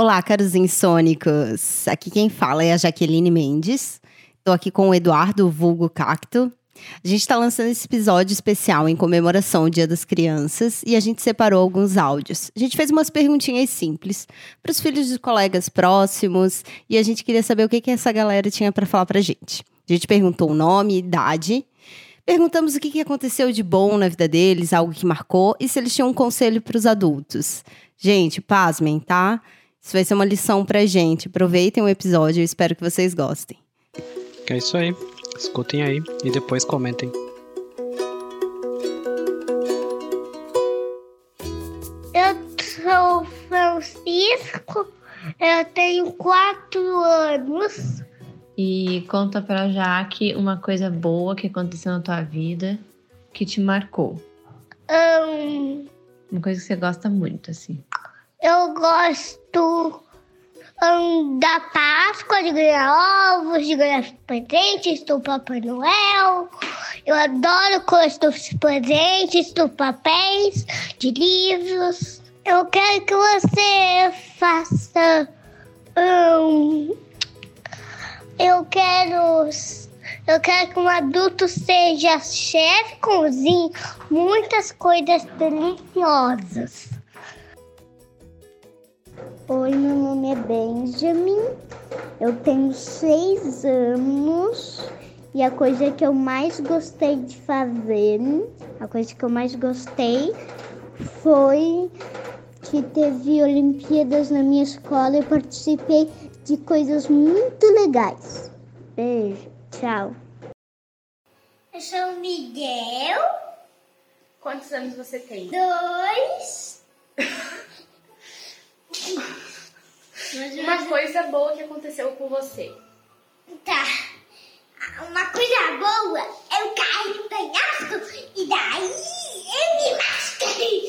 Olá, caros insônicos. Aqui quem fala é a Jaqueline Mendes. Estou aqui com o Eduardo Vulgo Cacto. A gente está lançando esse episódio especial em comemoração ao Dia das Crianças e a gente separou alguns áudios. A gente fez umas perguntinhas simples para os filhos de colegas próximos e a gente queria saber o que, que essa galera tinha para falar para a gente. A gente perguntou o nome, idade, perguntamos o que, que aconteceu de bom na vida deles, algo que marcou e se eles tinham um conselho para os adultos. Gente, pasmem, tá? Isso vai ser uma lição pra gente. Aproveitem o episódio, eu espero que vocês gostem. É isso aí. Escutem aí e depois comentem. Eu sou Francisco, eu tenho quatro anos. E conta pra Jaque uma coisa boa que aconteceu na tua vida que te marcou. Um, Uma coisa que você gosta muito, assim. Eu gosto um, da Páscoa, de ganhar ovos, de ganhar presentes do Papai Noel. Eu adoro coisas dos presentes, dos papéis, de livros. Eu quero que você faça. um, eu quero. Eu quero que um adulto seja chefe, cozinhe muitas coisas deliciosas. Oi, meu nome é Benjamin. Eu tenho seis anos. E a coisa que eu mais gostei de fazer, a coisa que eu mais gostei foi que teve Olimpíadas na minha escola e participei de coisas muito legais. Beijo, tchau. Eu sou o Miguel, Quantos anos você tem? dois. Uma coisa boa que aconteceu com você. Tá. Uma coisa boa, eu caí no penhasco e daí eu me machuquei.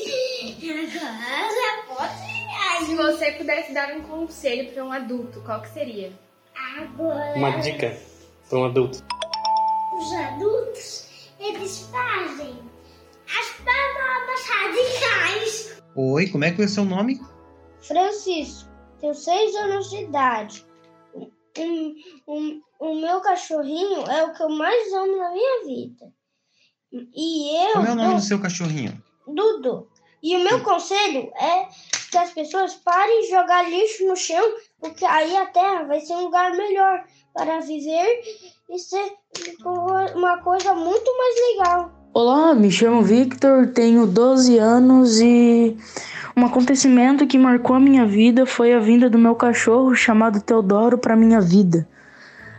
Agora pode Se você pudesse dar um conselho para um adulto, qual que seria? Agora Uma dica para um adulto. os adultos, eles fazem as palavras radicais. Oi, como é que é o seu nome? Francisco, tenho seis anos de idade. Um, um, o meu cachorrinho é o que eu mais amo na minha vida. E eu. Como é o nome eu- do seu cachorrinho? Dudu. E o meu conselho é que as pessoas parem de jogar lixo no chão, porque aí a terra vai ser um lugar melhor para viver e ser uma coisa muito mais legal. Olá, me chamo Victor, tenho 12 anos e um acontecimento que marcou a minha vida foi a vinda do meu cachorro chamado Teodoro para minha vida.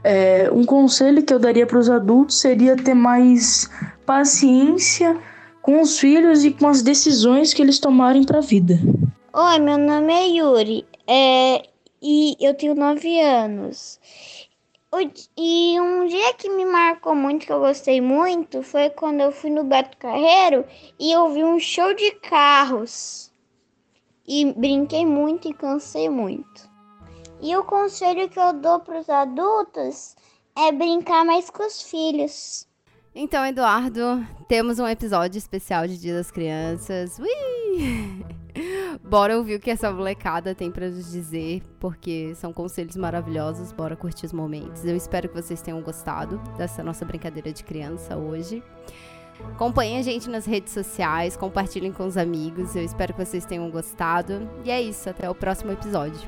É, um conselho que eu daria para os adultos seria ter mais paciência com os filhos e com as decisões que eles tomarem para a vida. Oi, meu nome é Yuri é, e eu tenho nove anos. E um dia que me marcou muito, que eu gostei muito, foi quando eu fui no Beto Carreiro e eu vi um show de carros. E brinquei muito e cansei muito. E o conselho que eu dou para os adultos é brincar mais com os filhos. Então, Eduardo, temos um episódio especial de Dia das Crianças. Ui! Bora ouvir o que essa molecada tem pra nos dizer, porque são conselhos maravilhosos. Bora curtir os momentos. Eu espero que vocês tenham gostado dessa nossa brincadeira de criança hoje. Acompanhem a gente nas redes sociais, compartilhem com os amigos. Eu espero que vocês tenham gostado. E é isso, até o próximo episódio.